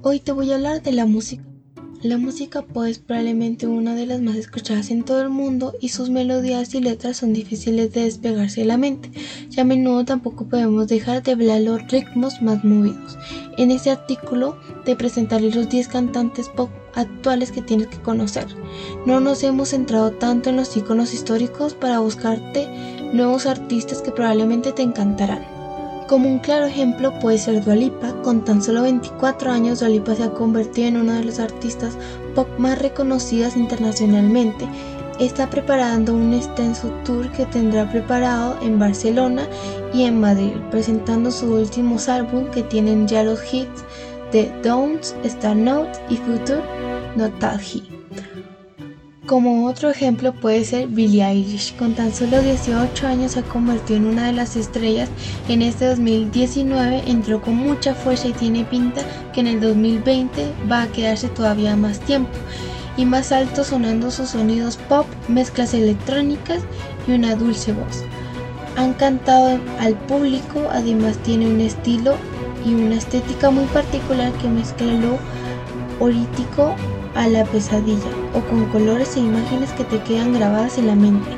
Hoy te voy a hablar de la música. La música pop es probablemente una de las más escuchadas en todo el mundo y sus melodías y letras son difíciles de despegarse de la mente, y a menudo tampoco podemos dejar de hablar los ritmos más movidos. En este artículo te presentaré los 10 cantantes pop actuales que tienes que conocer. No nos hemos centrado tanto en los iconos históricos para buscarte nuevos artistas que probablemente te encantarán. Como un claro ejemplo puede ser Dualipa, con tan solo 24 años Dualipa se ha convertido en una de las artistas pop más reconocidas internacionalmente. Está preparando un extenso tour que tendrá preparado en Barcelona y en Madrid, presentando sus últimos álbumes que tienen ya los hits de Downs, Star Note y Future Nostalgia. Como otro ejemplo puede ser Billie Eilish, con tan solo 18 años se ha convertido en una de las estrellas. En este 2019 entró con mucha fuerza y tiene pinta que en el 2020 va a quedarse todavía más tiempo y más alto sonando sus sonidos pop, mezclas electrónicas y una dulce voz. Han cantado al público, además tiene un estilo y una estética muy particular que mezcla lo orítico a la pesadilla o con colores e imágenes que te quedan grabadas en la mente.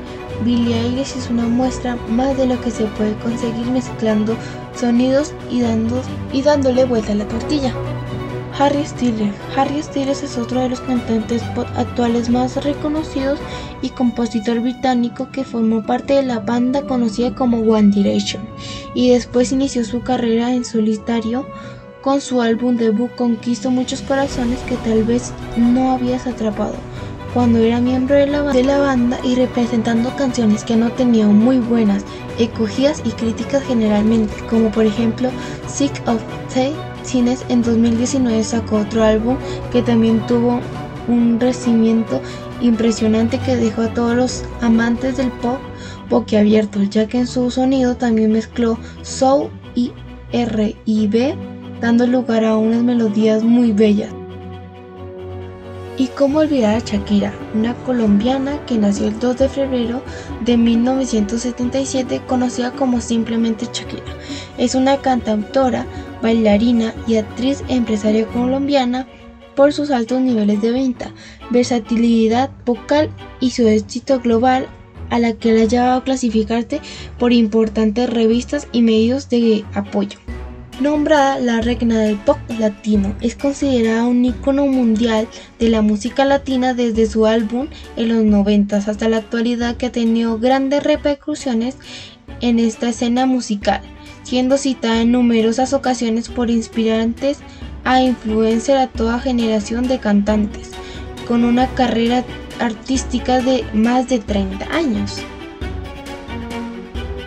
Billie Eilish es una muestra más de lo que se puede conseguir mezclando sonidos y, dando, y dándole vuelta a la tortilla. Harry Styles. Harry Styles es otro de los cantantes pop actuales más reconocidos y compositor británico que formó parte de la banda conocida como One Direction y después inició su carrera en solitario con su álbum debut conquistó muchos corazones que tal vez no habías atrapado cuando era miembro de la, de banda y representando canciones que no tenían muy buenas escogidas y críticas generalmente, como por ejemplo Sick of Tay Cines en 2019 sacó otro álbum que también tuvo un recibimiento impresionante que dejó a todos los amantes del pop boquiabiertos, ya que en su sonido también mezcló soul y R&B dando lugar a unas melodías muy bellas. Y cómo olvidar a Shakira, una colombiana que nació el 2 de febrero de 1977, conocida como simplemente Shakira. Es una cantautora, bailarina y actriz empresaria colombiana por sus altos niveles de venta, versatilidad vocal y su éxito global a la que la ha llevado a clasificarse por importantes revistas y medios de apoyo. Nombrada la reina del pop latino, es considerada un icono mundial de la música latina desde su álbum en los 90 hasta la actualidad que ha tenido grandes repercusiones en esta escena musical, siendo citada en numerosas ocasiones por inspirantes a influenciar a toda generación de cantantes, con una carrera artística de más de 30 años.